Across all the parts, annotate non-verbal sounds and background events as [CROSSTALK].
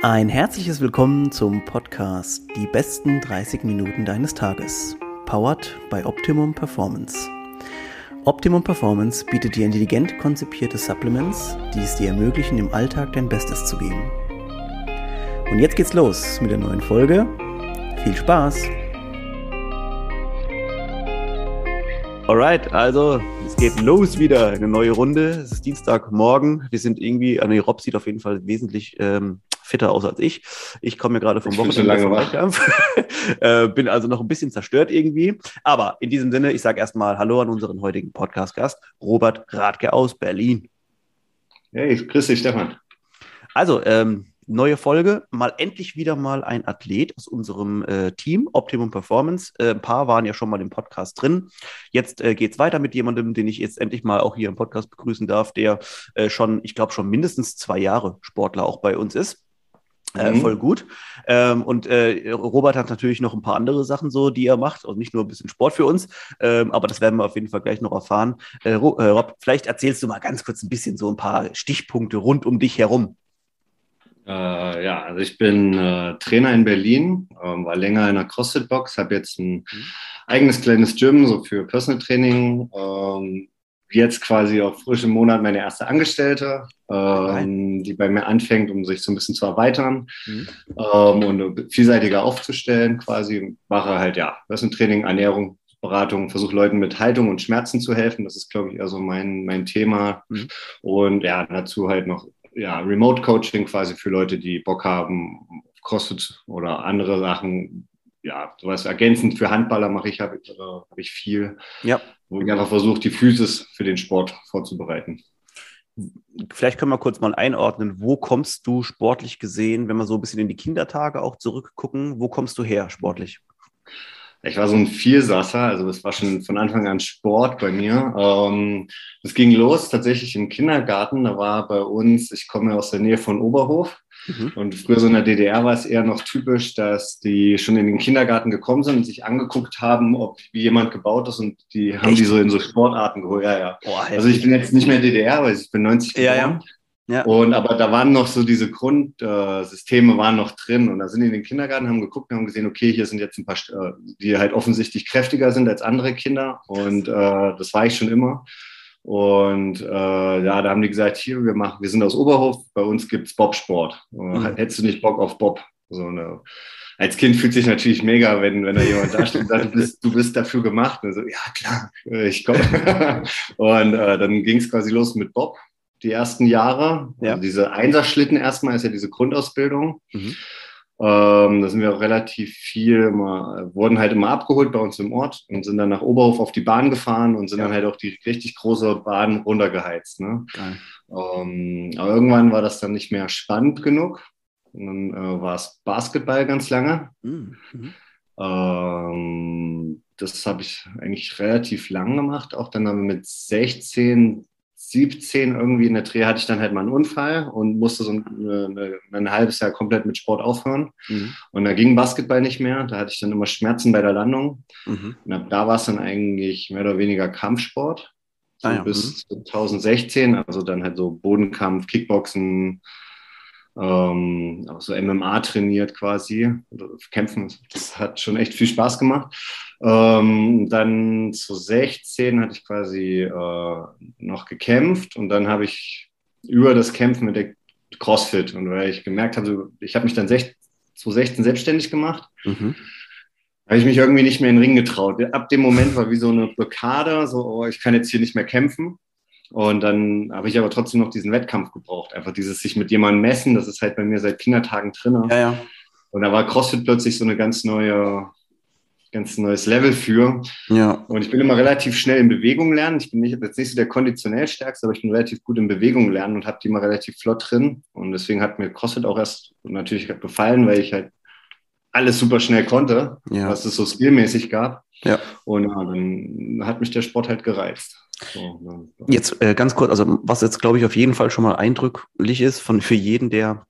Ein herzliches Willkommen zum Podcast Die besten 30 Minuten deines Tages. Powered by Optimum Performance. Optimum Performance bietet dir intelligent konzipierte Supplements, die es dir ermöglichen, im Alltag dein Bestes zu geben. Und jetzt geht's los mit der neuen Folge. Viel Spaß! Alright, also es geht los wieder, eine neue Runde. Es ist Dienstagmorgen. Wir sind irgendwie, an ah, Rob sieht auf jeden Fall wesentlich ähm, fitter aus als ich. Ich komme mir gerade vom Wochenende vom Wettkampf. [LAUGHS] äh, bin also noch ein bisschen zerstört irgendwie. Aber in diesem Sinne, ich sage erstmal Hallo an unseren heutigen Podcast-Gast, Robert Radke aus Berlin. Hey, grüß dich, Stefan. Also, ähm, neue Folge. Mal endlich wieder mal ein Athlet aus unserem äh, Team, Optimum Performance. Äh, ein paar waren ja schon mal im Podcast drin. Jetzt äh, geht es weiter mit jemandem, den ich jetzt endlich mal auch hier im Podcast begrüßen darf, der äh, schon, ich glaube, schon mindestens zwei Jahre Sportler auch bei uns ist. Äh, mhm. voll gut. Ähm, und äh, Robert hat natürlich noch ein paar andere Sachen so, die er macht, und nicht nur ein bisschen Sport für uns, ähm, aber das werden wir auf jeden Fall gleich noch erfahren. Äh, Rob, vielleicht erzählst du mal ganz kurz ein bisschen so ein paar Stichpunkte rund um dich herum. Äh, ja, also ich bin äh, Trainer in Berlin, ähm, war länger in der CrossFit-Box, habe jetzt ein mhm. eigenes kleines Gym so für Personal Training. Jetzt quasi auf frischem Monat meine erste Angestellte, ähm, die bei mir anfängt, um sich so ein bisschen zu erweitern mhm. ähm, und vielseitiger aufzustellen quasi. Mache halt ja Personal Training, Ernährung, Beratung, versuche Leuten mit Haltung und Schmerzen zu helfen. Das ist, glaube ich, also mein, mein Thema. Mhm. Und ja, dazu halt noch ja, Remote Coaching quasi für Leute, die Bock haben, CrossFit oder andere Sachen. Ja, sowas ergänzend für Handballer mache ich, habe hab ich viel, ja. wo ich einfach versuche, die Physis für den Sport vorzubereiten. Vielleicht können wir kurz mal einordnen, wo kommst du sportlich gesehen, wenn wir so ein bisschen in die Kindertage auch zurückgucken, wo kommst du her sportlich? Ich war so ein Vielsasser, also das war schon von Anfang an Sport bei mir. Ähm, das ging los tatsächlich im Kindergarten. Da war bei uns, ich komme aus der Nähe von Oberhof. Mhm. Und früher so in der DDR war es eher noch typisch, dass die schon in den Kindergarten gekommen sind und sich angeguckt haben, ob wie jemand gebaut ist und die haben Echt? die so in so Sportarten geholt. Ja, ja. Boah, also ich bin jetzt nicht mehr DDR, weil ich bin 90 geboren. Ja, ja. Ja. Und aber da waren noch so diese Grundsysteme äh, waren noch drin und da sind die in den Kindergarten, haben geguckt und haben gesehen, okay, hier sind jetzt ein paar, äh, die halt offensichtlich kräftiger sind als andere Kinder und äh, das war ich schon immer. Und äh, ja, da haben die gesagt, hier, wir machen, wir sind aus Oberhof, bei uns gibt's Bobsport. Mhm. Hättest du nicht Bock auf Bob? So eine, als Kind fühlt sich natürlich mega, wenn, wenn da jemand da steht und sagt, du bist, du bist dafür gemacht. Und so, ja, klar, ich komme. [LAUGHS] und äh, dann ging es quasi los mit Bob die ersten Jahre. Ja. Also diese Einserschlitten erstmal ist ja diese Grundausbildung. Mhm. Ähm, da sind wir auch relativ viel, immer, wurden halt immer abgeholt bei uns im Ort und sind dann nach Oberhof auf die Bahn gefahren und sind ja. dann halt auch die richtig große Bahn runtergeheizt. Ne? Ähm, aber irgendwann war das dann nicht mehr spannend genug. Und dann äh, war es Basketball ganz lange. Mhm. mhm. Ähm, das habe ich eigentlich relativ lang gemacht. Auch dann mit 16, 17 irgendwie in der Dreh hatte ich dann halt mal einen Unfall und musste so ein, eine, ein halbes Jahr komplett mit Sport aufhören. Mhm. Und da ging Basketball nicht mehr. Da hatte ich dann immer Schmerzen bei der Landung. Mhm. Und ab da war es dann eigentlich mehr oder weniger Kampfsport. So ah, ja. Bis mhm. 2016, also dann halt so Bodenkampf, Kickboxen, ähm, auch so MMA trainiert quasi, kämpfen. Das hat schon echt viel Spaß gemacht. Ähm, dann zu 16 hatte ich quasi äh, noch gekämpft und dann habe ich über das Kämpfen mit der CrossFit und weil ich gemerkt habe, ich habe mich dann zu 16 selbstständig gemacht. Mhm. Habe ich mich irgendwie nicht mehr in den Ring getraut. Ab dem Moment war wie so eine Blockade, so, oh, ich kann jetzt hier nicht mehr kämpfen. Und dann habe ich aber trotzdem noch diesen Wettkampf gebraucht. Einfach dieses sich mit jemandem messen, das ist halt bei mir seit Kindertagen drin. Ja, ja. Und da war CrossFit plötzlich so eine ganz neue, ganz neues Level für. Ja. Und ich bin immer relativ schnell in Bewegung lernen. Ich bin nicht, jetzt nicht so der konditionell stärkste, aber ich bin relativ gut in Bewegung lernen und habe die immer relativ flott drin. Und deswegen hat mir CrossFit auch erst natürlich gefallen, weil ich halt alles super schnell konnte, ja. was es so skillmäßig gab. Ja. Und ja, dann hat mich der Sport halt gereizt. Jetzt äh, ganz kurz, also was jetzt glaube ich auf jeden Fall schon mal eindrücklich ist von für jeden, der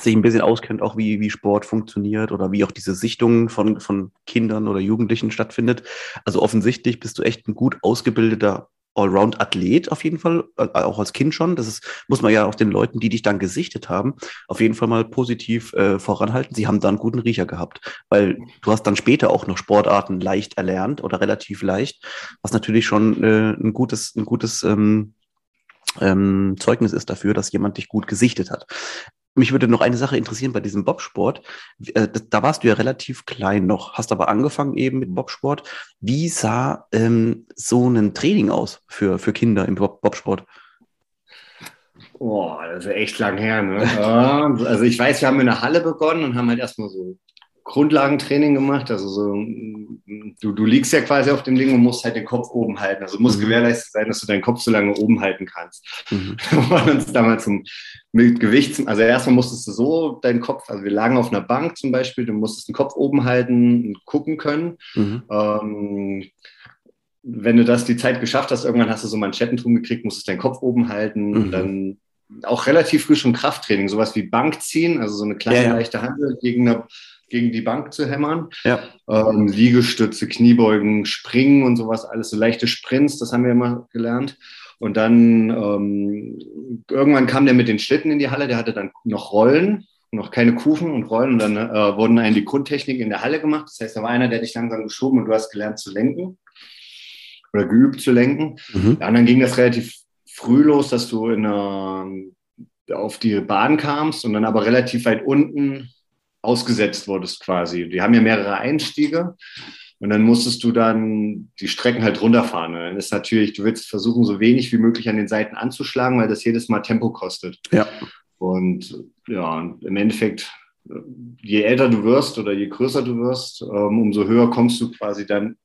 sich ein bisschen auskennt, auch wie, wie Sport funktioniert oder wie auch diese Sichtungen von, von Kindern oder Jugendlichen stattfindet. Also offensichtlich bist du echt ein gut ausgebildeter Allround-Athlet auf jeden Fall, äh, auch als Kind schon. Das ist, muss man ja auch den Leuten, die dich dann gesichtet haben, auf jeden Fall mal positiv äh, voranhalten. Sie haben da einen guten Riecher gehabt, weil du hast dann später auch noch Sportarten leicht erlernt oder relativ leicht, was natürlich schon äh, ein gutes, ein gutes ähm, ähm, Zeugnis ist dafür, dass jemand dich gut gesichtet hat. Mich würde noch eine Sache interessieren bei diesem Bobsport. Äh, da warst du ja relativ klein noch, hast aber angefangen eben mit Bobsport. Wie sah ähm, so ein Training aus für, für Kinder im Bob Bobsport? Boah, das ist echt lang her. Ne? [LAUGHS] also ich weiß, wir haben in der Halle begonnen und haben halt erstmal so Grundlagentraining gemacht. Also so, du, du liegst ja quasi auf dem Ding und musst halt den Kopf oben halten. Also muss mhm. gewährleistet sein, dass du deinen Kopf so lange oben halten kannst. Mhm. [LAUGHS] Wir waren uns damals zum, mit Gewicht, also erstmal musstest du so deinen Kopf, also wir lagen auf einer Bank zum Beispiel, du musstest den Kopf oben halten und gucken können. Mhm. Ähm, wenn du das die Zeit geschafft hast, irgendwann hast du so Manschettentum gekriegt, musstest deinen Kopf oben halten und mhm. dann auch relativ früh schon Krafttraining, sowas wie Bankziehen, also so eine kleine ja, ja. leichte Hand gegen eine gegen die Bank zu hämmern. Ja. Ähm, Liegestütze, Kniebeugen, Springen und sowas, alles so leichte Sprints, das haben wir immer gelernt. Und dann ähm, irgendwann kam der mit den Schlitten in die Halle, der hatte dann noch Rollen, noch keine Kufen und Rollen. Und dann äh, wurden einen die Grundtechniken in der Halle gemacht. Das heißt, da war einer, der dich langsam geschoben und du hast gelernt zu lenken oder geübt zu lenken. Mhm. Ja, und dann ging das relativ früh los, dass du in einer, auf die Bahn kamst und dann aber relativ weit unten ausgesetzt wurdest quasi. Die haben ja mehrere Einstiege und dann musstest du dann die Strecken halt runterfahren. dann ist natürlich, du willst versuchen, so wenig wie möglich an den Seiten anzuschlagen, weil das jedes Mal Tempo kostet. Ja. Und ja, im Endeffekt, je älter du wirst oder je größer du wirst, ähm, umso höher kommst du quasi dann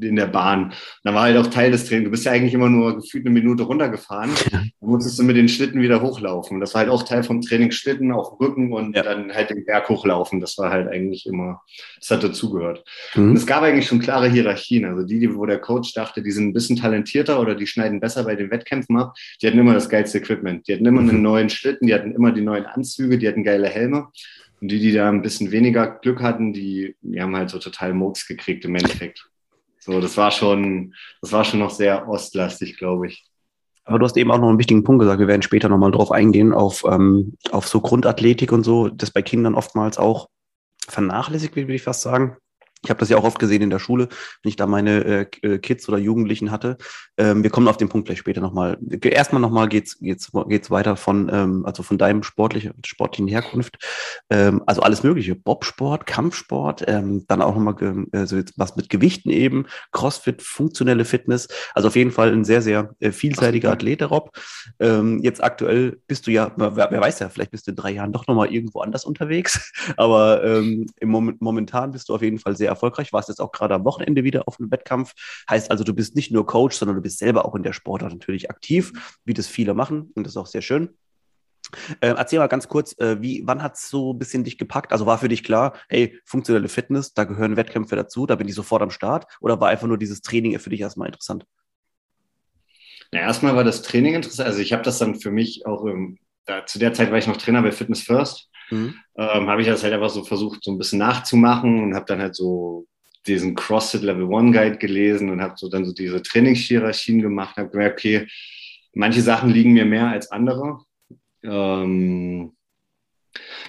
in der Bahn. Da war halt auch Teil des Trainings. Du bist ja eigentlich immer nur gefühlt eine Minute runtergefahren. [LAUGHS] Dann musstest du mit den Schlitten wieder hochlaufen. Das war halt auch Teil vom Training Schlitten auf Rücken und ja. dann halt den Berg hochlaufen. Das war halt eigentlich immer, das hat dazugehört. Mhm. Und es gab eigentlich schon klare Hierarchien. Also die, wo der Coach dachte, die sind ein bisschen talentierter oder die schneiden besser bei den Wettkämpfen ab, die hatten immer das geilste Equipment. Die hatten immer mhm. einen neuen Schlitten, die hatten immer die neuen Anzüge, die hatten geile Helme. Und die, die da ein bisschen weniger Glück hatten, die, die haben halt so total Mods gekriegt im Endeffekt. So, das war schon, das war schon noch sehr ostlastig, glaube ich. Aber du hast eben auch noch einen wichtigen Punkt gesagt. Wir werden später nochmal drauf eingehen, auf, ähm, auf so Grundathletik und so, das bei Kindern oftmals auch vernachlässigt wird, würde ich fast sagen. Ich habe das ja auch oft gesehen in der Schule, wenn ich da meine äh, äh, Kids oder Jugendlichen hatte. Ähm, wir kommen auf den Punkt gleich später nochmal. Erstmal nochmal geht's, geht's, geht's weiter von, ähm, also von deinem sportlichen, sportlichen Herkunft. Ähm, also alles Mögliche. Bobsport, Kampfsport, ähm, dann auch nochmal also jetzt was mit Gewichten eben, Crossfit, funktionelle Fitness. Also auf jeden Fall ein sehr, sehr äh, vielseitiger Athlet, der Rob. Ähm, jetzt aktuell bist du ja, wer, wer, weiß ja, vielleicht bist du in drei Jahren doch nochmal irgendwo anders unterwegs. [LAUGHS] Aber ähm, im Moment, momentan bist du auf jeden Fall sehr erfolgreich, warst jetzt auch gerade am Wochenende wieder auf einem Wettkampf. Heißt also, du bist nicht nur Coach, sondern du bist selber auch in der Sportart natürlich aktiv, wie das viele machen und das ist auch sehr schön. Äh, erzähl mal ganz kurz, äh, wie, wann hat es so ein bisschen dich gepackt? Also war für dich klar, hey, funktionelle Fitness, da gehören Wettkämpfe dazu, da bin ich sofort am Start? Oder war einfach nur dieses Training für dich erstmal interessant? Na, erstmal war das Training interessant. Also ich habe das dann für mich auch, ähm, da, zu der Zeit war ich noch Trainer bei Fitness First mhm. ähm, habe ich das halt einfach so versucht, so ein bisschen nachzumachen und habe dann halt so diesen CrossFit Level One Guide gelesen und habe so dann so diese Trainingshierarchien gemacht, habe gemerkt, okay, manche Sachen liegen mir mehr als andere. Ähm,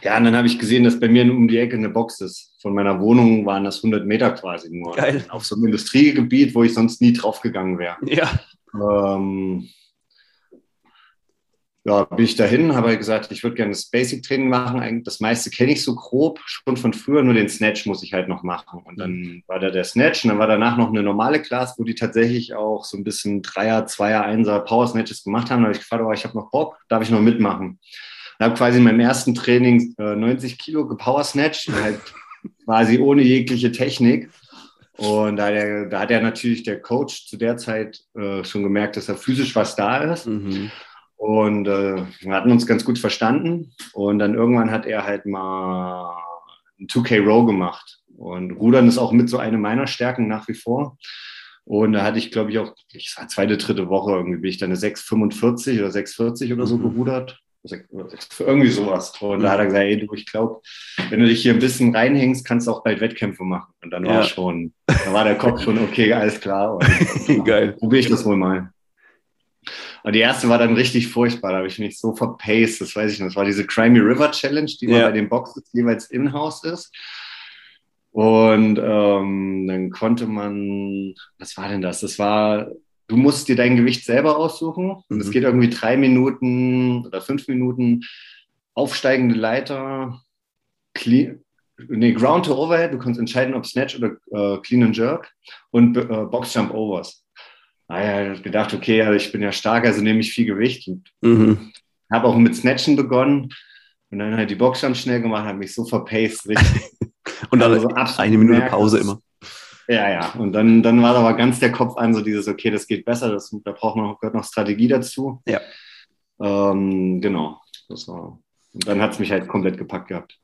ja, und dann habe ich gesehen, dass bei mir um die Ecke eine Box ist. Von meiner Wohnung waren das 100 Meter quasi nur. Geil. Auf so einem Industriegebiet, wo ich sonst nie draufgegangen wäre. Ja. Ähm, ja, bin ich dahin, habe halt gesagt, ich würde gerne das Basic-Training machen. Das meiste kenne ich so grob, schon von früher, nur den Snatch muss ich halt noch machen. Und dann mhm. war da der Snatch und dann war danach noch eine normale Class, wo die tatsächlich auch so ein bisschen Dreier, Zweier, Einser Power Snatches gemacht haben. Da habe ich gefragt, oh, ich habe noch Bock, darf ich noch mitmachen? Ich habe quasi in meinem ersten Training äh, 90 Kilo gepower Snatch, [LAUGHS] halt quasi ohne jegliche Technik. Und da, der, da hat er natürlich der Coach zu der Zeit äh, schon gemerkt, dass da physisch was da ist. Mhm. Und äh, wir hatten uns ganz gut verstanden. Und dann irgendwann hat er halt mal ein 2K Row gemacht. Und Rudern ist auch mit so eine meiner Stärken nach wie vor. Und da hatte ich, glaube ich, auch, ich war zweite, dritte Woche irgendwie, bin ich dann eine 6,45 oder 6,40 oder so mhm. gerudert. Irgendwie sowas. Und da hat er gesagt, ey, du, ich glaube, wenn du dich hier ein bisschen reinhängst, kannst du auch bald Wettkämpfe machen. Und dann war ja. schon, da war der Kopf schon, okay, alles klar. Und, [LAUGHS] Geil. Probiere ich das wohl mal. Und die erste war dann richtig furchtbar. Da habe ich mich so verpaced, das weiß ich noch. Das war diese Crimey River Challenge, die ja. bei den Boxes jeweils in-house ist. Und ähm, dann konnte man, was war denn das? Das war, du musst dir dein Gewicht selber aussuchen. Und es mhm. geht irgendwie drei Minuten oder fünf Minuten aufsteigende Leiter, clean, nee, Ground to Overhead. Du kannst entscheiden, ob Snatch oder äh, Clean and Jerk und äh, Box Jump Overs. Ah ja, ich gedacht, okay, also ich bin ja stark, also nehme ich viel Gewicht. Mhm. Habe auch mit Snatchen begonnen und dann halt die Boxjump schnell gemacht, habe mich so verpaced, richtig. [LAUGHS] Und dann also eine Minute Pause immer. Ja, ja. Und dann, dann war aber ganz der Kopf an, so dieses, okay, das geht besser, das, da braucht man gehört noch Strategie dazu. Ja. Ähm, genau. Das war, und dann hat es mich halt komplett gepackt gehabt.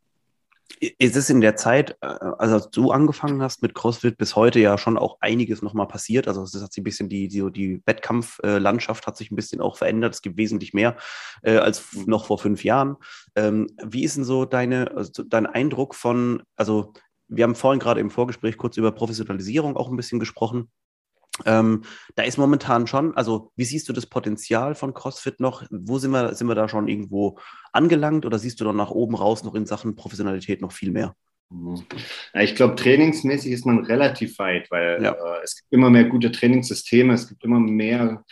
Ist es in der Zeit, äh, also als du angefangen hast mit CrossFit, bis heute ja schon auch einiges nochmal passiert. Also es hat sich ein bisschen die, die, die Wettkampflandschaft hat sich ein bisschen auch verändert. Es gibt wesentlich mehr äh, als noch vor fünf Jahren. Ähm, wie ist denn so deine, also dein Eindruck von, also wir haben vorhin gerade im Vorgespräch kurz über Professionalisierung auch ein bisschen gesprochen. Ähm, da ist momentan schon, also wie siehst du das Potenzial von CrossFit noch? Wo sind wir, sind wir da schon irgendwo angelangt oder siehst du dann nach oben raus noch in Sachen Professionalität noch viel mehr? Mhm. Ja, ich glaube, trainingsmäßig ist man relativ weit, weil ja. äh, es gibt immer mehr gute Trainingssysteme, es gibt immer mehr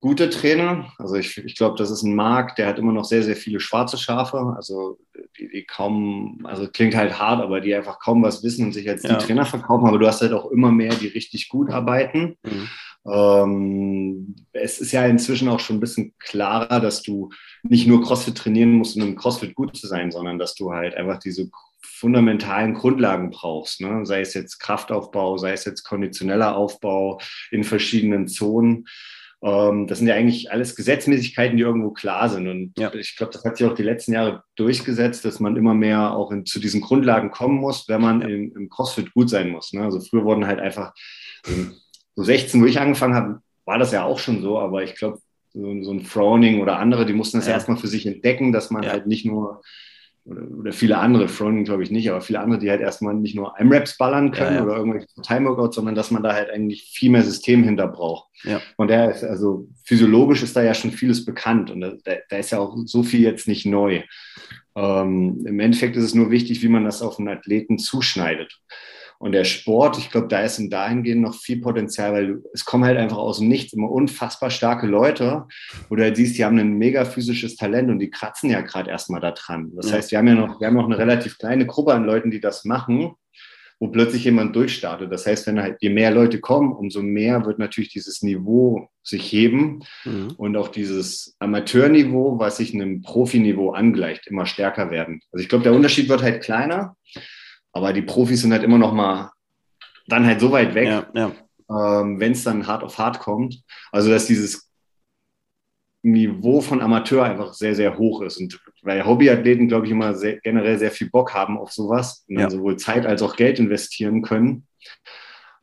gute Trainer. Also ich, ich glaube, das ist ein Markt, der hat immer noch sehr, sehr viele schwarze Schafe. Also die, die kaum, also klingt halt hart, aber die einfach kaum was wissen und sich als ja. die Trainer verkaufen. Aber du hast halt auch immer mehr, die richtig gut arbeiten. Mhm. Ähm, es ist ja inzwischen auch schon ein bisschen klarer, dass du nicht nur CrossFit trainieren musst, um im CrossFit gut zu sein, sondern dass du halt einfach diese fundamentalen Grundlagen brauchst. Ne? Sei es jetzt Kraftaufbau, sei es jetzt konditioneller Aufbau in verschiedenen Zonen. Ähm, das sind ja eigentlich alles Gesetzmäßigkeiten, die irgendwo klar sind. Und ja. ich glaube, das hat sich auch die letzten Jahre durchgesetzt, dass man immer mehr auch in, zu diesen Grundlagen kommen muss, wenn man im, im CrossFit gut sein muss. Ne? Also früher wurden halt einfach ähm, so 16, wo ich angefangen habe, war das ja auch schon so, aber ich glaube, so, so, ein Frowning oder andere, die mussten das ja. erstmal für sich entdecken, dass man ja. halt nicht nur oder, oder viele andere, Froning glaube ich nicht, aber viele andere, die halt erstmal nicht nur M-Raps ballern können ja, ja. oder irgendwelche Time-Workouts, sondern dass man da halt eigentlich viel mehr System hinter braucht. Ja. Und der ist, also physiologisch ist da ja schon vieles bekannt und da, da ist ja auch so viel jetzt nicht neu. Ähm, Im Endeffekt ist es nur wichtig, wie man das auf einen Athleten zuschneidet. Und der Sport, ich glaube, da ist in dahingehend noch viel Potenzial, weil es kommen halt einfach aus dem Nichts immer unfassbar starke Leute, wo du halt siehst, die haben ein mega physisches Talent und die kratzen ja gerade erstmal da dran. Das heißt, wir haben ja noch, wir haben noch eine relativ kleine Gruppe an Leuten, die das machen, wo plötzlich jemand durchstartet. Das heißt, wenn halt je mehr Leute kommen, umso mehr wird natürlich dieses Niveau sich heben mhm. und auch dieses Amateurniveau, was sich einem Profiniveau angleicht, immer stärker werden. Also ich glaube, der Unterschied wird halt kleiner, aber die Profis sind halt immer noch mal dann halt so weit weg, ja, ja. ähm, wenn es dann hart auf hart kommt. Also, dass dieses Niveau von Amateur einfach sehr, sehr hoch ist. Und weil Hobbyathleten, glaube ich, immer sehr, generell sehr viel Bock haben auf sowas und dann sowohl Zeit als auch Geld investieren können.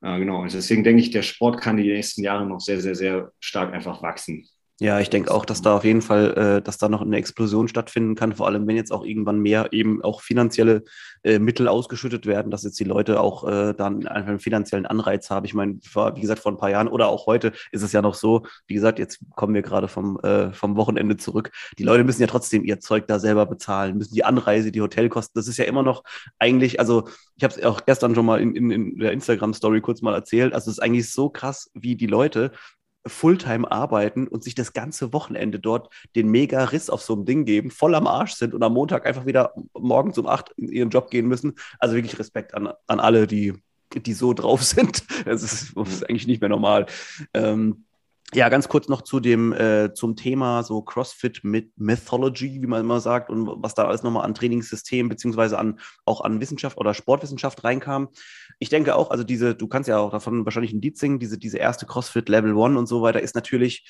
Ja, genau. Und deswegen denke ich, der Sport kann die nächsten Jahre noch sehr, sehr, sehr stark einfach wachsen. Ja, ich denke auch, dass da auf jeden Fall, äh, dass da noch eine Explosion stattfinden kann, vor allem wenn jetzt auch irgendwann mehr eben auch finanzielle äh, Mittel ausgeschüttet werden, dass jetzt die Leute auch äh, dann einfach einen finanziellen Anreiz haben. Ich meine, wie gesagt, vor ein paar Jahren oder auch heute ist es ja noch so, wie gesagt, jetzt kommen wir gerade vom, äh, vom Wochenende zurück. Die Leute müssen ja trotzdem ihr Zeug da selber bezahlen, müssen die Anreise, die Hotelkosten, das ist ja immer noch eigentlich, also ich habe es auch gestern schon mal in, in, in der Instagram-Story kurz mal erzählt, also es ist eigentlich so krass, wie die Leute Fulltime arbeiten und sich das ganze Wochenende dort den mega Riss auf so einem Ding geben, voll am Arsch sind und am Montag einfach wieder morgens um acht in ihren Job gehen müssen. Also wirklich Respekt an, an alle, die, die so drauf [LAUGHS] sind. Das ist, das ist eigentlich nicht mehr normal. Ähm, ja, ganz kurz noch zu dem, äh, zum Thema so CrossFit mit Mythology, wie man immer sagt, und was da alles nochmal an Trainingssystem beziehungsweise an, auch an Wissenschaft oder Sportwissenschaft reinkam. Ich denke auch, also diese, du kannst ja auch davon wahrscheinlich ein Lied singen, diese, diese erste CrossFit Level One und so weiter ist natürlich,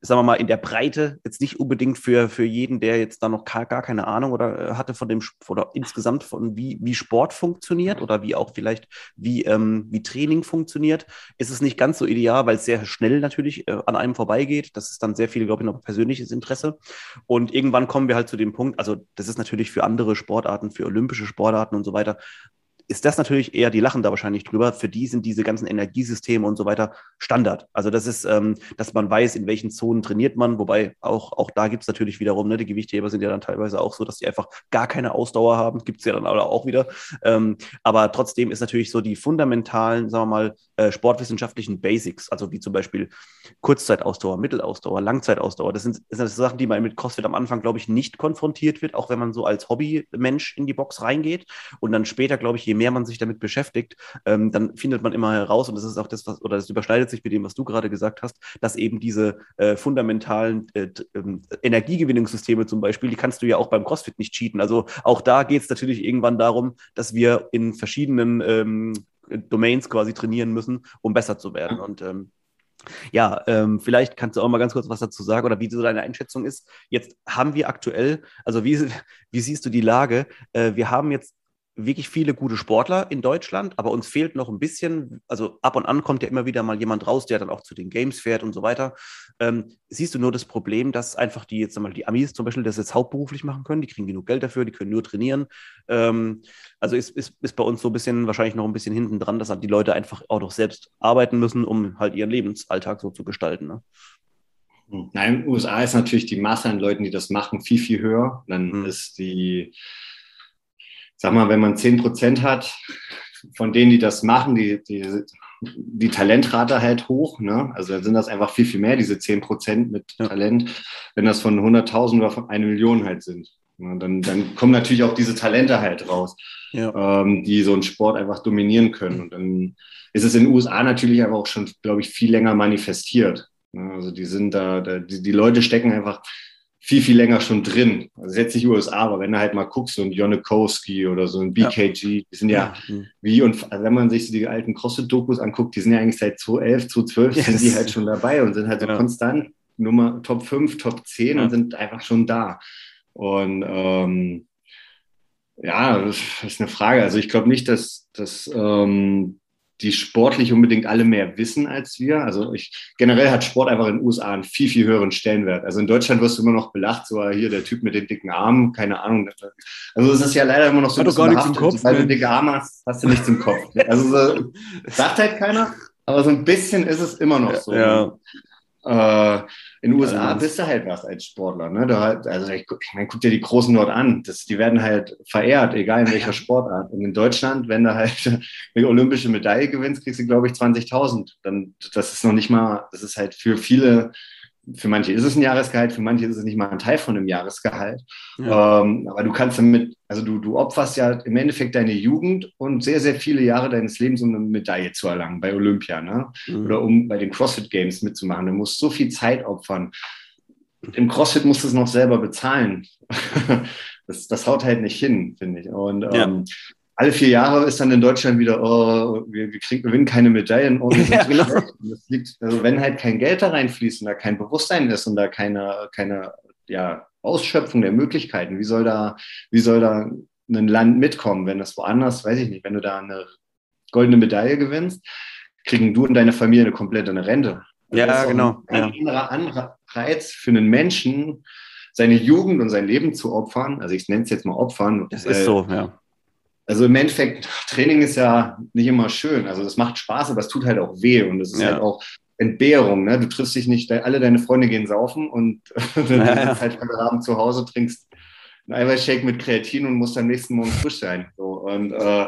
sagen wir mal, in der Breite jetzt nicht unbedingt für, für jeden, der jetzt da noch gar, keine Ahnung oder äh, hatte von dem, oder insgesamt von wie, wie Sport funktioniert oder wie auch vielleicht wie, ähm, wie Training funktioniert, ist es nicht ganz so ideal, weil es sehr schnell natürlich äh, an einem vorbeigeht. Das ist dann sehr viel, glaube ich, noch persönliches Interesse. Und irgendwann kommen wir halt zu dem Punkt, also das ist natürlich für andere Sportarten, für olympische Sportarten und so weiter ist das natürlich eher, die lachen da wahrscheinlich drüber. Für die sind diese ganzen Energiesysteme und so weiter Standard. Also das ist, ähm, dass man weiß, in welchen Zonen trainiert man, wobei auch, auch da gibt es natürlich wiederum, ne, die Gewichtheber sind ja dann teilweise auch so, dass die einfach gar keine Ausdauer haben. Gibt es ja dann auch wieder. Ähm, aber trotzdem ist natürlich so die fundamentalen, sagen wir mal, äh, sportwissenschaftlichen Basics, also wie zum Beispiel Kurzzeitausdauer, Mittelausdauer, Langzeitausdauer. Das sind, das sind Sachen, die man mit CrossFit am Anfang, glaube ich, nicht konfrontiert wird, auch wenn man so als Hobbymensch in die Box reingeht. Und dann später, glaube ich, je mehr man sich damit beschäftigt, ähm, dann findet man immer heraus, und das ist auch das, was, oder das überschneidet sich mit dem, was du gerade gesagt hast, dass eben diese äh, fundamentalen äh, äh, Energiegewinnungssysteme zum Beispiel, die kannst du ja auch beim CrossFit nicht cheaten. Also auch da geht es natürlich irgendwann darum, dass wir in verschiedenen ähm, Domains quasi trainieren müssen, um besser zu werden. Und ähm, ja, ähm, vielleicht kannst du auch mal ganz kurz was dazu sagen oder wie so deine Einschätzung ist. Jetzt haben wir aktuell, also wie, [LAUGHS] wie siehst du die Lage? Äh, wir haben jetzt wirklich viele gute Sportler in Deutschland, aber uns fehlt noch ein bisschen, also ab und an kommt ja immer wieder mal jemand raus, der dann auch zu den Games fährt und so weiter. Ähm, siehst du nur das Problem, dass einfach die jetzt einmal die Amis zum Beispiel das jetzt hauptberuflich machen können, die kriegen genug Geld dafür, die können nur trainieren. Ähm, also ist, ist, ist bei uns so ein bisschen, wahrscheinlich noch ein bisschen hinten dran, dass die Leute einfach auch noch selbst arbeiten müssen, um halt ihren Lebensalltag so zu gestalten. Ne? Nein, in den USA ist natürlich die Masse an Leuten, die das machen, viel, viel höher. Dann hm. ist die sag mal, wenn man 10 Prozent hat, von denen, die das machen, die, die, die Talentrate halt hoch. Ne? Also dann sind das einfach viel, viel mehr, diese 10 Prozent mit ja. Talent, wenn das von 100.000 oder von einer Million halt sind. Ne? Dann, dann kommen natürlich auch diese Talente halt raus, ja. ähm, die so einen Sport einfach dominieren können. Und dann ist es in den USA natürlich aber auch schon, glaube ich, viel länger manifestiert. Ne? Also die sind da, da die, die Leute stecken einfach viel, viel länger schon drin. Also jetzt nicht USA, aber wenn du halt mal guckst, so ein Jonikowski oder so ein BKG, die sind ja, ja. wie, und also wenn man sich die alten CrossFit-Dokus anguckt, die sind ja eigentlich seit 2011, 2012 yes. sind die halt schon dabei und sind halt so ja. konstant Nummer Top 5, Top 10 ja. und sind einfach schon da. Und ähm, ja, das ist eine Frage. Also ich glaube nicht, dass, dass ähm, die sportlich unbedingt alle mehr wissen als wir. Also ich, generell hat Sport einfach in den USA einen viel, viel höheren Stellenwert. Also in Deutschland wirst du immer noch belacht, so hier der Typ mit den dicken Armen, keine Ahnung. Also es ist ja leider immer noch so, dass du gar nichts im Kopf. Weil du dicke Arme hast, hast du nichts im Kopf. Also so, [LAUGHS] sagt halt keiner, aber so ein bisschen ist es immer noch so. Ja. Äh, in den USA also, bist du halt was als Sportler. Ne? Du halt, also ich, ich meine, guck dir die Großen dort an. Das, die werden halt verehrt, egal in welcher [LAUGHS] Sportart. Und in Deutschland, wenn du halt [LAUGHS] eine olympische Medaille gewinnst, kriegst du, glaube ich, 20.000. Dann, das ist noch nicht mal, das ist halt für viele für manche ist es ein Jahresgehalt, für manche ist es nicht mal ein Teil von einem Jahresgehalt. Ja. Ähm, aber du kannst damit, also du, du opferst ja im Endeffekt deine Jugend und sehr, sehr viele Jahre deines Lebens, um eine Medaille zu erlangen bei Olympia, ne? Mhm. Oder um bei den CrossFit Games mitzumachen. Du musst so viel Zeit opfern. Im CrossFit musst du es noch selber bezahlen. [LAUGHS] das, das haut halt nicht hin, finde ich. Und ja. ähm, alle vier Jahre ist dann in Deutschland wieder, oh, wir, wir kriegen, gewinnen keine Medaillen. Oh, [LAUGHS] ja, genau. liegt, also wenn halt kein Geld da reinfließt und da kein Bewusstsein ist und da keine, keine ja, Ausschöpfung der Möglichkeiten, wie soll da, wie soll da ein Land mitkommen, wenn das woanders, weiß ich nicht, wenn du da eine goldene Medaille gewinnst, kriegen du und deine Familie eine komplette eine Rente. ja, genau. Ein ja. anderer Anreiz für einen Menschen, seine Jugend und sein Leben zu opfern. Also ich nenne es jetzt mal opfern. Das ist so, ja also im Endeffekt, Training ist ja nicht immer schön. Also das macht Spaß, aber es tut halt auch weh und es ist ja. halt auch Entbehrung. Ne? Du triffst dich nicht, alle deine Freunde gehen saufen und [LAUGHS] dann ja, ja. halt heute Abend zu Hause, trinkst einen Eiweißshake mit Kreatin und musst am nächsten Morgen frisch sein. So, und äh,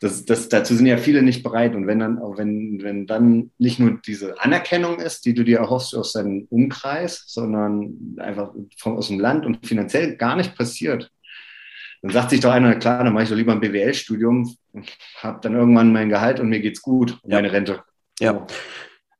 das, das, dazu sind ja viele nicht bereit. Und wenn dann, wenn, wenn dann nicht nur diese Anerkennung ist, die du dir erhoffst aus deinem Umkreis, sondern einfach von, aus dem Land und finanziell gar nicht passiert, dann sagt sich doch einer, klar, dann mache ich doch lieber ein BWL-Studium, habe dann irgendwann mein Gehalt und mir geht's gut, ja. meine Rente. Ja.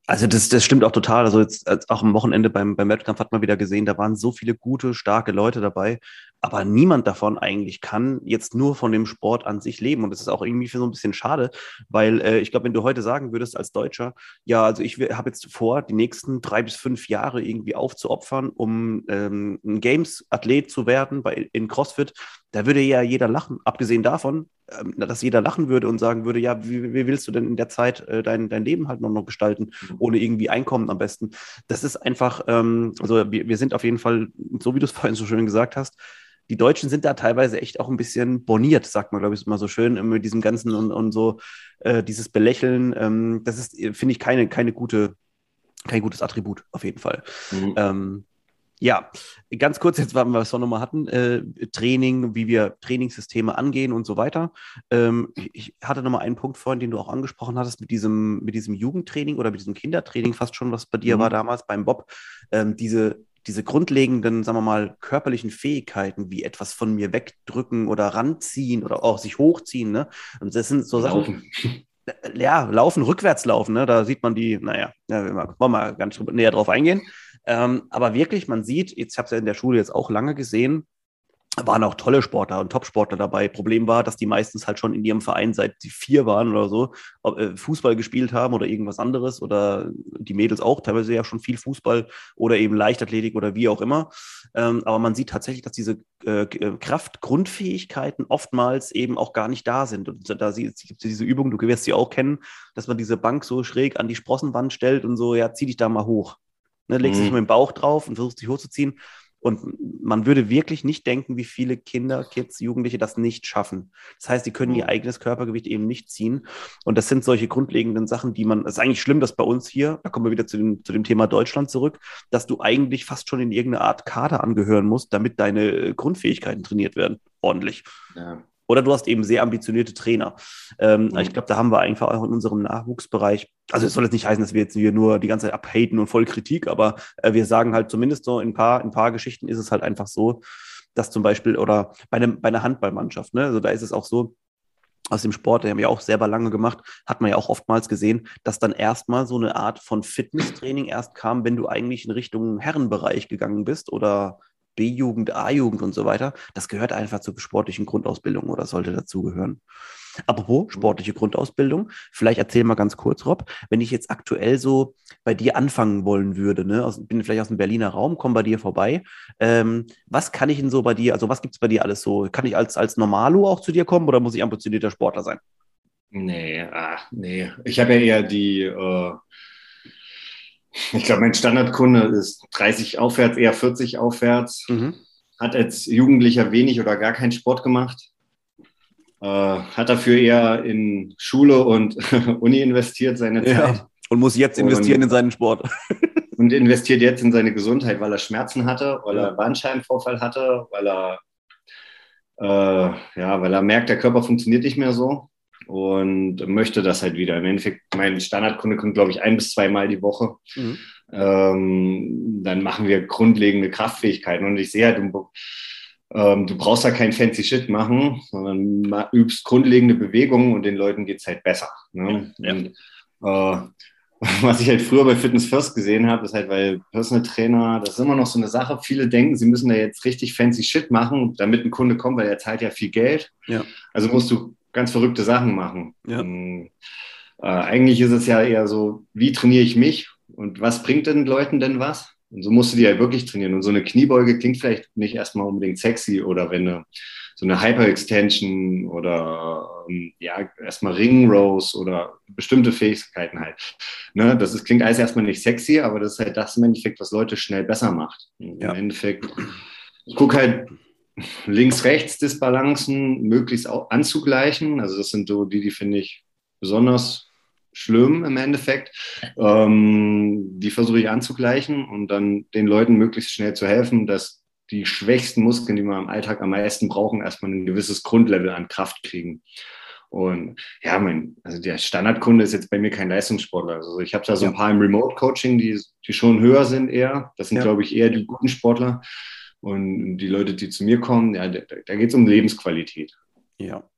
Also das, das stimmt auch total. Also jetzt auch am Wochenende beim, beim Wettkampf hat man wieder gesehen, da waren so viele gute, starke Leute dabei aber niemand davon eigentlich kann jetzt nur von dem Sport an sich leben. Und das ist auch irgendwie für so ein bisschen schade, weil äh, ich glaube, wenn du heute sagen würdest als Deutscher, ja, also ich habe jetzt vor, die nächsten drei bis fünf Jahre irgendwie aufzuopfern, um ähm, ein Games-Athlet zu werden bei, in CrossFit, da würde ja jeder lachen. Abgesehen davon, ähm, dass jeder lachen würde und sagen würde, ja, wie, wie willst du denn in der Zeit äh, dein, dein Leben halt noch, noch gestalten, mhm. ohne irgendwie Einkommen am besten. Das ist einfach, ähm, also wir, wir sind auf jeden Fall, so wie du es [LAUGHS] vorhin so schön gesagt hast, die Deutschen sind da teilweise echt auch ein bisschen boniert, sagt man, glaube ich, immer so schön, mit diesem ganzen und, und so, äh, dieses Belächeln. Ähm, das ist, finde ich, keine, keine gute, kein gutes Attribut, auf jeden Fall. Mhm. Ähm, ja, ganz kurz jetzt, was wir es nochmal hatten, äh, Training, wie wir Trainingssysteme angehen und so weiter. Ähm, ich hatte nochmal einen Punkt vorhin, den du auch angesprochen hattest, mit diesem, mit diesem Jugendtraining oder mit diesem Kindertraining fast schon, was bei dir mhm. war damals beim Bob. Ähm, diese, diese grundlegenden, sagen wir mal, körperlichen Fähigkeiten, wie etwas von mir wegdrücken oder ranziehen oder auch sich hochziehen, ne? Und das sind so Sachen. [LAUGHS] Ja, laufen, rückwärts laufen, ne? Da sieht man die, naja, ja, wollen wir mal ganz näher drauf eingehen. Ähm, aber wirklich, man sieht, jetzt habe es ja in der Schule jetzt auch lange gesehen, waren auch tolle Sportler und Top-Sportler dabei. Problem war, dass die meistens halt schon in ihrem Verein seit sie vier waren oder so, äh, Fußball gespielt haben oder irgendwas anderes oder die Mädels auch, teilweise ja schon viel Fußball oder eben Leichtathletik oder wie auch immer. Ähm, aber man sieht tatsächlich, dass diese äh, äh Kraftgrundfähigkeiten oftmals eben auch gar nicht da sind. Und da gibt es diese Übung, du wirst sie auch kennen, dass man diese Bank so schräg an die Sprossenwand stellt und so, ja, zieh dich da mal hoch. Ne, legst mhm. dich mit dem Bauch drauf und versuchst dich hochzuziehen. Und man würde wirklich nicht denken, wie viele Kinder, Kids, Jugendliche das nicht schaffen. Das heißt, die können ihr mhm. eigenes Körpergewicht eben nicht ziehen. Und das sind solche grundlegenden Sachen, die man, es ist eigentlich schlimm, dass bei uns hier, da kommen wir wieder zu dem, zu dem Thema Deutschland zurück, dass du eigentlich fast schon in irgendeine Art Kader angehören musst, damit deine Grundfähigkeiten trainiert werden. Ordentlich. Ja. Oder du hast eben sehr ambitionierte Trainer. Ähm, mhm. Ich glaube, da haben wir einfach auch in unserem Nachwuchsbereich, also es soll jetzt nicht heißen, dass wir jetzt hier nur die ganze Zeit abhaten und voll Kritik, aber äh, wir sagen halt zumindest so in ein paar, in ein paar Geschichten ist es halt einfach so, dass zum Beispiel, oder bei, einem, bei einer Handballmannschaft, ne, also da ist es auch so, aus dem Sport, den haben wir auch selber lange gemacht, hat man ja auch oftmals gesehen, dass dann erstmal so eine Art von Fitnesstraining erst kam, wenn du eigentlich in Richtung Herrenbereich gegangen bist oder B-Jugend, A-Jugend und so weiter. Das gehört einfach zur sportlichen Grundausbildung oder sollte dazugehören. Apropos mhm. sportliche Grundausbildung, vielleicht erzähl mal ganz kurz, Rob, wenn ich jetzt aktuell so bei dir anfangen wollen würde, ne, aus, bin vielleicht aus dem Berliner Raum, komme bei dir vorbei, ähm, was kann ich denn so bei dir, also was gibt es bei dir alles so? Kann ich als, als Normalo auch zu dir kommen oder muss ich ambitionierter Sportler sein? Nee, ach, nee. Ich habe ja eher die, äh, ich glaube, mein Standardkunde ist 30 aufwärts, eher 40 aufwärts. Mhm. Hat als Jugendlicher wenig oder gar keinen Sport gemacht. Äh, hat dafür eher in Schule und [LAUGHS] Uni investiert seine Zeit. Ja, und muss jetzt investieren und, in seinen Sport. [LAUGHS] und investiert jetzt in seine Gesundheit, weil er Schmerzen hatte, weil er Bandscheibenvorfall hatte, weil er, äh, ja, weil er merkt, der Körper funktioniert nicht mehr so und möchte das halt wieder. Im Endeffekt, mein Standardkunde kommt, glaube ich, ein bis zweimal die Woche. Mhm. Ähm, dann machen wir grundlegende Kraftfähigkeiten. Und ich sehe halt, du, ähm, du brauchst da kein fancy Shit machen, sondern übst grundlegende Bewegungen und den Leuten geht es halt besser. Ne? Ja. Und, äh, [LAUGHS] was ich halt früher bei Fitness First gesehen habe, ist halt, weil Personal Trainer, das ist immer noch so eine Sache. Viele denken, sie müssen da jetzt richtig fancy Shit machen, damit ein Kunde kommt, weil er zahlt ja viel Geld. Ja. Also musst du ganz verrückte Sachen machen. Ja. Ähm, äh, eigentlich ist es ja eher so, wie trainiere ich mich und was bringt den Leuten denn was? Und so musst du die ja wirklich trainieren. Und so eine Kniebeuge klingt vielleicht nicht erstmal unbedingt sexy oder wenn eine, so eine Hyper-Extension oder ähm, ja, erstmal Ring Rows oder bestimmte Fähigkeiten halt. Ne? Das ist, klingt alles erstmal nicht sexy, aber das ist halt das im Endeffekt, was Leute schnell besser macht. Ja. Im Endeffekt, ich gucke halt Links-Rechts-Disbalancen möglichst auch anzugleichen. Also das sind so die, die finde ich besonders schlimm im Endeffekt. Ähm, die versuche ich anzugleichen und dann den Leuten möglichst schnell zu helfen, dass die schwächsten Muskeln, die wir im Alltag am meisten brauchen, erstmal ein gewisses Grundlevel an Kraft kriegen. Und ja, mein, also der Standardkunde ist jetzt bei mir kein Leistungssportler. Also ich habe da so ein paar im Remote-Coaching, die, die schon höher sind eher. Das sind, ja. glaube ich, eher die guten Sportler. Und die Leute, die zu mir kommen, ja, da, da geht es um Lebensqualität. Ja.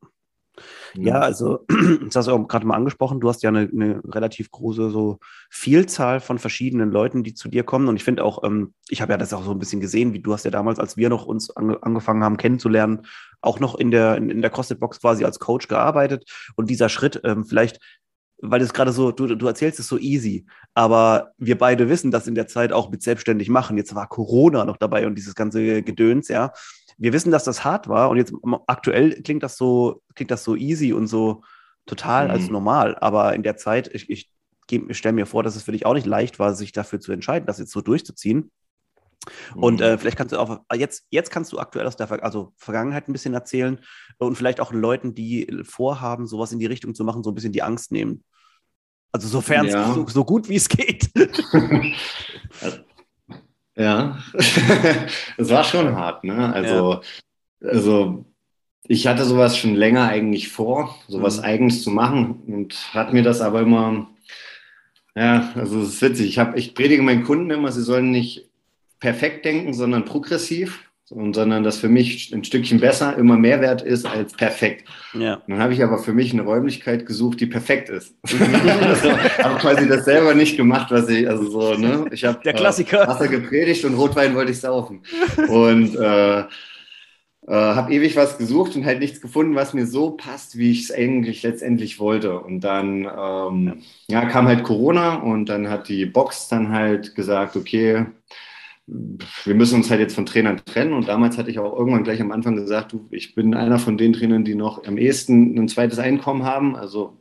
Ja, also, [CLEARS THROAT] das hast du auch gerade mal angesprochen, du hast ja eine, eine, relativ große so Vielzahl von verschiedenen Leuten, die zu dir kommen. Und ich finde auch, ähm, ich habe ja das auch so ein bisschen gesehen, wie du hast ja damals, als wir noch uns ange angefangen haben kennenzulernen, auch noch in der, in, in der CrossFit-Box quasi als Coach gearbeitet. Und dieser Schritt, ähm, vielleicht weil es gerade so, du, du erzählst es so easy, aber wir beide wissen das in der Zeit auch mit selbstständig machen. Jetzt war Corona noch dabei und dieses ganze Gedöns, ja. Wir wissen, dass das hart war und jetzt aktuell klingt das so, klingt das so easy und so total mhm. als normal. Aber in der Zeit, ich, ich, ich stelle mir vor, dass es für dich auch nicht leicht war, sich dafür zu entscheiden, das jetzt so durchzuziehen. Und äh, vielleicht kannst du auch jetzt, jetzt kannst du aktuell aus der Ver also Vergangenheit ein bisschen erzählen und vielleicht auch Leuten, die vorhaben, sowas in die Richtung zu machen, so ein bisschen die Angst nehmen. Also sofern ja. so, so, gut wie es geht. [LAUGHS] ja, [LAUGHS] es war schon hart, ne? Also, ja. also ich hatte sowas schon länger eigentlich vor, sowas mhm. eigens zu machen und hat mir das aber immer, ja, also es ist witzig. Ich, hab, ich predige meinen Kunden immer, sie sollen nicht perfekt denken, sondern progressiv. Und, sondern dass für mich ein Stückchen besser immer mehr wert ist als perfekt. Ja. Dann habe ich aber für mich eine Räumlichkeit gesucht, die perfekt ist. [LAUGHS] also, habe quasi das selber nicht gemacht, was ich, also so, ne? Ich habe Der Klassiker. Äh, Wasser gepredigt und Rotwein wollte ich saufen. Und äh, äh, habe ewig was gesucht und halt nichts gefunden, was mir so passt, wie ich es eigentlich letztendlich wollte. Und dann ähm, ja, kam halt Corona und dann hat die Box dann halt gesagt, okay, wir müssen uns halt jetzt von Trainern trennen. Und damals hatte ich auch irgendwann gleich am Anfang gesagt, du, ich bin einer von den Trainern, die noch am ehesten ein zweites Einkommen haben. Also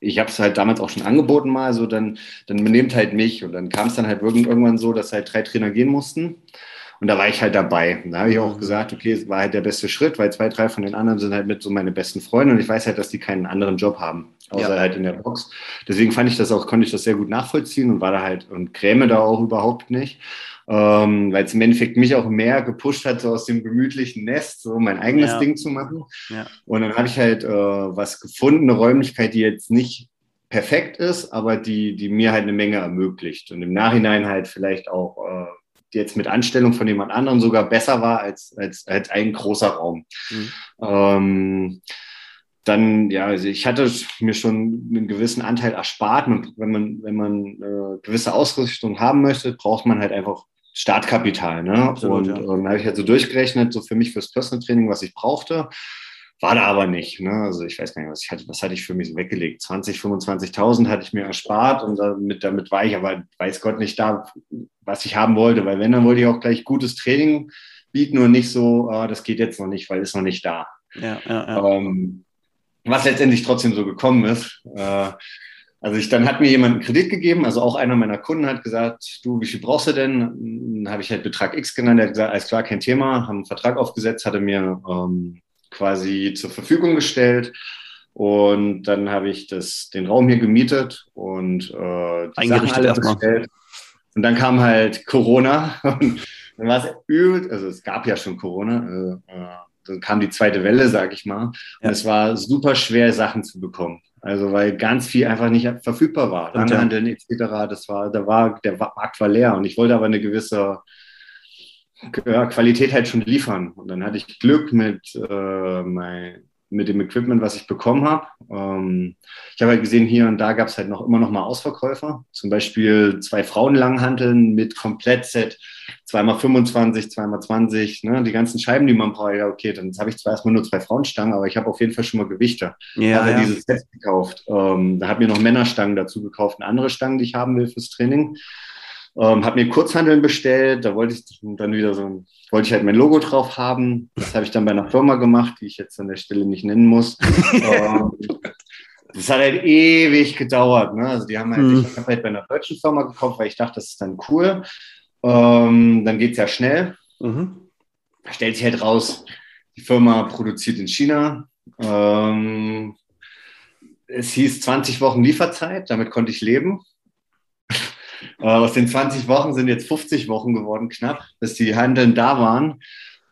ich habe es halt damals auch schon angeboten mal, so dann, dann nehmt halt mich. Und dann kam es dann halt irgendwann so, dass halt drei Trainer gehen mussten. Und da war ich halt dabei. Und da habe ich auch gesagt, okay, es war halt der beste Schritt, weil zwei, drei von den anderen sind halt mit so meine besten Freunde und ich weiß halt, dass die keinen anderen Job haben, außer ja. halt in der Box. Deswegen fand ich das auch, konnte ich das sehr gut nachvollziehen und war da halt und gräme da auch überhaupt nicht. Ähm, weil es im Endeffekt mich auch mehr gepusht hat, so aus dem gemütlichen Nest, so mein eigenes ja. Ding zu machen. Ja. Und dann habe ich halt äh, was gefunden, eine Räumlichkeit, die jetzt nicht perfekt ist, aber die, die mir halt eine Menge ermöglicht und im Nachhinein halt vielleicht auch äh, jetzt mit Anstellung von jemand anderem sogar besser war als, als, als ein großer Raum. Mhm. Ähm, dann, ja, also ich hatte mir schon einen gewissen Anteil erspart. Wenn man, wenn man äh, gewisse Ausrüstung haben möchte, braucht man halt einfach Startkapital. Ne? Absolut, und, ja. dann habe ich halt so durchgerechnet, so für mich fürs Personal Training, was ich brauchte. War da aber nicht. Ne? Also ich weiß gar nicht, was ich hatte, was hatte ich für mich so weggelegt? 20, 25.000 hatte ich mir erspart und damit, damit war ich aber, weiß Gott, nicht da, was ich haben wollte. Weil wenn, dann wollte ich auch gleich gutes Training bieten und nicht so, oh, das geht jetzt noch nicht, weil ist noch nicht da. Ja, ja, ja. Ähm, was letztendlich trotzdem so gekommen ist. Äh, also ich, dann hat mir jemand einen Kredit gegeben, also auch einer meiner Kunden hat gesagt, du, wie viel brauchst du denn? Dann habe ich halt Betrag X genannt, der hat gesagt, alles klar, kein Thema, haben einen Vertrag aufgesetzt, hatte mir ähm, quasi zur Verfügung gestellt. Und dann habe ich das, den Raum hier gemietet und äh, die Sachen alle bestellt. Und dann kam halt Corona [LAUGHS] und dann war es übel, also es gab ja schon Corona, äh, äh dann kam die zweite Welle, sag ich mal. Und ja. es war super schwer, Sachen zu bekommen. Also weil ganz viel einfach nicht verfügbar war. Langhandeln etc. Das war, da war, der Markt war leer und ich wollte aber eine gewisse ja, Qualität halt schon liefern. Und dann hatte ich Glück mit, äh, mein, mit dem Equipment, was ich bekommen habe. Ähm, ich habe halt gesehen, hier und da gab es halt noch immer noch mal Ausverkäufer. Zum Beispiel zwei Frauenlanghanteln mit Komplettset, zweimal 25, zweimal 20, ne? die ganzen Scheiben, die man braucht. Ja, okay, dann habe ich zwar erstmal nur zwei Frauenstangen, aber ich habe auf jeden Fall schon mal Gewichte. Ja, habe ja. dieses Set gekauft. Ähm, da habe mir noch Männerstangen dazu gekauft, eine andere Stangen, die ich haben will fürs Training. Ähm, habe mir Kurzhandeln bestellt, da wollte ich dann wieder so, wollte ich halt mein Logo drauf haben. Das habe ich dann bei einer Firma gemacht, die ich jetzt an der Stelle nicht nennen muss. [LAUGHS] ähm, das hat halt ewig gedauert. Ne? Also die haben halt, mhm. ich habe halt bei einer deutschen Firma gekauft, weil ich dachte, das ist dann cool. Ähm, dann geht es ja schnell. Mhm. Stellt sich halt raus, die Firma produziert in China. Ähm, es hieß 20 Wochen Lieferzeit, damit konnte ich leben. Äh, aus den 20 Wochen sind jetzt 50 Wochen geworden, knapp, bis die Handeln da waren.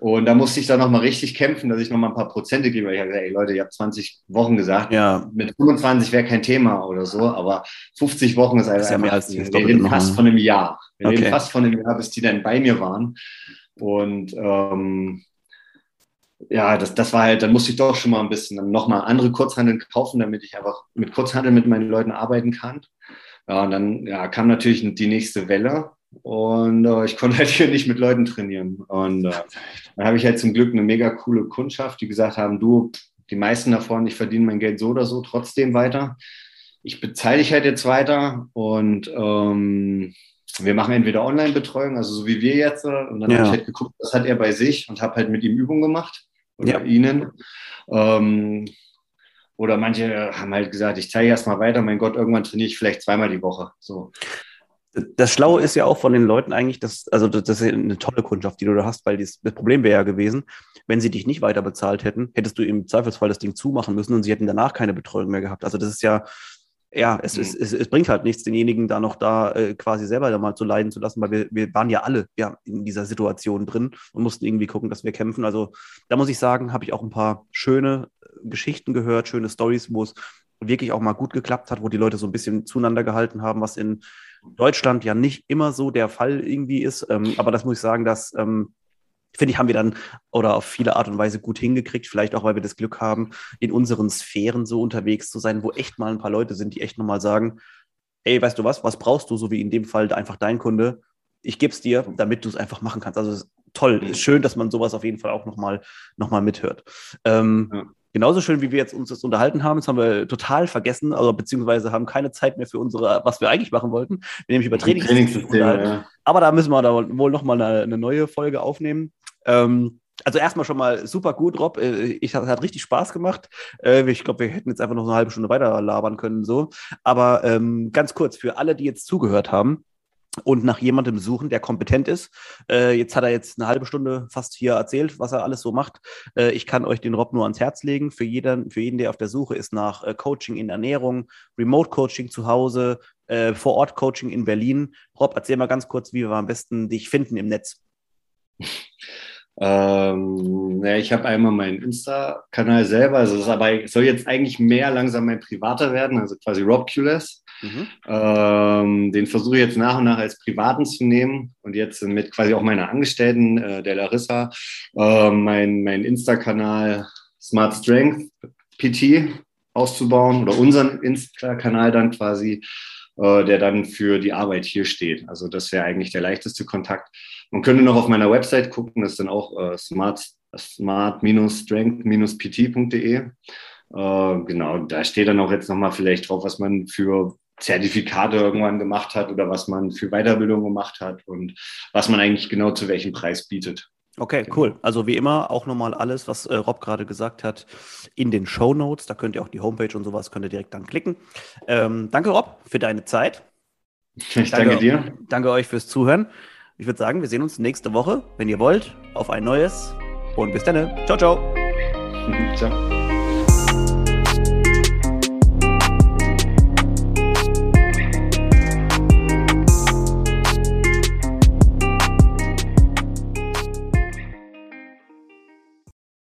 Und da musste ich dann nochmal richtig kämpfen, dass ich nochmal ein paar Prozente gebe. Ich habe gesagt, ey Leute, ihr habt 20 Wochen gesagt. Ja. Mit 25 wäre kein Thema oder so, aber 50 Wochen ist, ist ja mehr als wir reden fast von einem Jahr. Wir okay. reden fast von einem Jahr, bis die dann bei mir waren. Und ähm, ja, das, das war halt, dann musste ich doch schon mal ein bisschen nochmal andere Kurzhandeln kaufen, damit ich einfach mit Kurzhandeln mit meinen Leuten arbeiten kann. Ja, und dann ja, kam natürlich die nächste Welle und äh, ich [LAUGHS] konnte halt hier nicht mit Leuten trainieren. Und äh, dann habe ich halt zum Glück eine mega coole Kundschaft, die gesagt haben, du, die meisten davon, ich verdiene mein Geld so oder so trotzdem weiter. Ich bezahle dich halt jetzt weiter und ähm, wir machen entweder Online-Betreuung, also so wie wir jetzt, äh, und dann ja. habe ich halt geguckt, was hat er bei sich und habe halt mit ihm Übungen gemacht oder ja. ihnen. Ähm, oder manche haben halt gesagt, ich zeige erst mal weiter, mein Gott, irgendwann trainiere ich vielleicht zweimal die Woche. So. Das Schlaue ist ja auch von den Leuten eigentlich, dass, also das ist eine tolle Kundschaft, die du da hast, weil das Problem wäre ja gewesen, wenn sie dich nicht weiter bezahlt hätten, hättest du im Zweifelsfall das Ding zumachen müssen und sie hätten danach keine Betreuung mehr gehabt. Also das ist ja, ja, es, mhm. es, es, es, bringt halt nichts, denjenigen da noch da äh, quasi selber da mal zu leiden zu lassen, weil wir, wir waren ja alle ja, in dieser Situation drin und mussten irgendwie gucken, dass wir kämpfen. Also da muss ich sagen, habe ich auch ein paar schöne äh, Geschichten gehört, schöne Stories, wo es wirklich auch mal gut geklappt hat, wo die Leute so ein bisschen zueinander gehalten haben, was in Deutschland ja nicht immer so der Fall irgendwie ist. Ähm, aber das muss ich sagen, dass ähm, finde ich, haben wir dann oder auf viele Art und Weise gut hingekriegt. Vielleicht auch, weil wir das Glück haben, in unseren Sphären so unterwegs zu sein, wo echt mal ein paar Leute sind, die echt nochmal sagen, ey, weißt du was, was brauchst du, so wie in dem Fall einfach dein Kunde? Ich gebe es dir, damit du es einfach machen kannst. Also toll, ist schön, dass man sowas auf jeden Fall auch nochmal noch mal mithört. Ähm, ja. Genauso schön, wie wir jetzt uns das unterhalten haben, das haben wir total vergessen, also beziehungsweise haben keine Zeit mehr für unsere, was wir eigentlich machen wollten, nämlich über Trainingssysteme. Ja. Aber da müssen wir da wohl nochmal eine, eine neue Folge aufnehmen. Ähm, also erstmal schon mal super gut, Rob. Äh, ich hat, richtig Spaß gemacht. Äh, ich glaube, wir hätten jetzt einfach noch eine halbe Stunde weiter labern können so. Aber ähm, ganz kurz für alle, die jetzt zugehört haben und nach jemandem suchen, der kompetent ist. Äh, jetzt hat er jetzt eine halbe Stunde fast hier erzählt, was er alles so macht. Äh, ich kann euch den Rob nur ans Herz legen. Für jeden, für jeden, der auf der Suche ist nach äh, Coaching in Ernährung, Remote Coaching zu Hause, äh, vor Ort Coaching in Berlin. Rob, erzähl mal ganz kurz, wie wir am besten dich finden im Netz. Ähm, ja, ich habe einmal meinen Insta-Kanal selber, also das aber soll jetzt eigentlich mehr langsam mein privater werden, also quasi Rob. Mhm. Ähm, den versuche ich jetzt nach und nach als privaten zu nehmen und jetzt mit quasi auch meiner Angestellten, äh, der Larissa, äh, mein, mein Insta-Kanal Smart Strength PT auszubauen oder unseren Insta-Kanal dann quasi, äh, der dann für die Arbeit hier steht. Also das wäre eigentlich der leichteste Kontakt. Man könnte noch auf meiner Website gucken, das ist dann auch äh, smart, smart-strength-pt.de. Äh, genau, da steht dann auch jetzt nochmal vielleicht drauf, was man für Zertifikate irgendwann gemacht hat oder was man für Weiterbildung gemacht hat und was man eigentlich genau zu welchem Preis bietet. Okay, genau. cool. Also wie immer auch nochmal alles, was äh, Rob gerade gesagt hat, in den Show Notes. Da könnt ihr auch die Homepage und sowas könnt ihr direkt dann klicken. Ähm, danke Rob für deine Zeit. Ich danke, danke dir. Danke euch fürs Zuhören. Ich würde sagen, wir sehen uns nächste Woche, wenn ihr wollt, auf ein neues. Und bis dann. Ciao, ciao. [LAUGHS] ciao.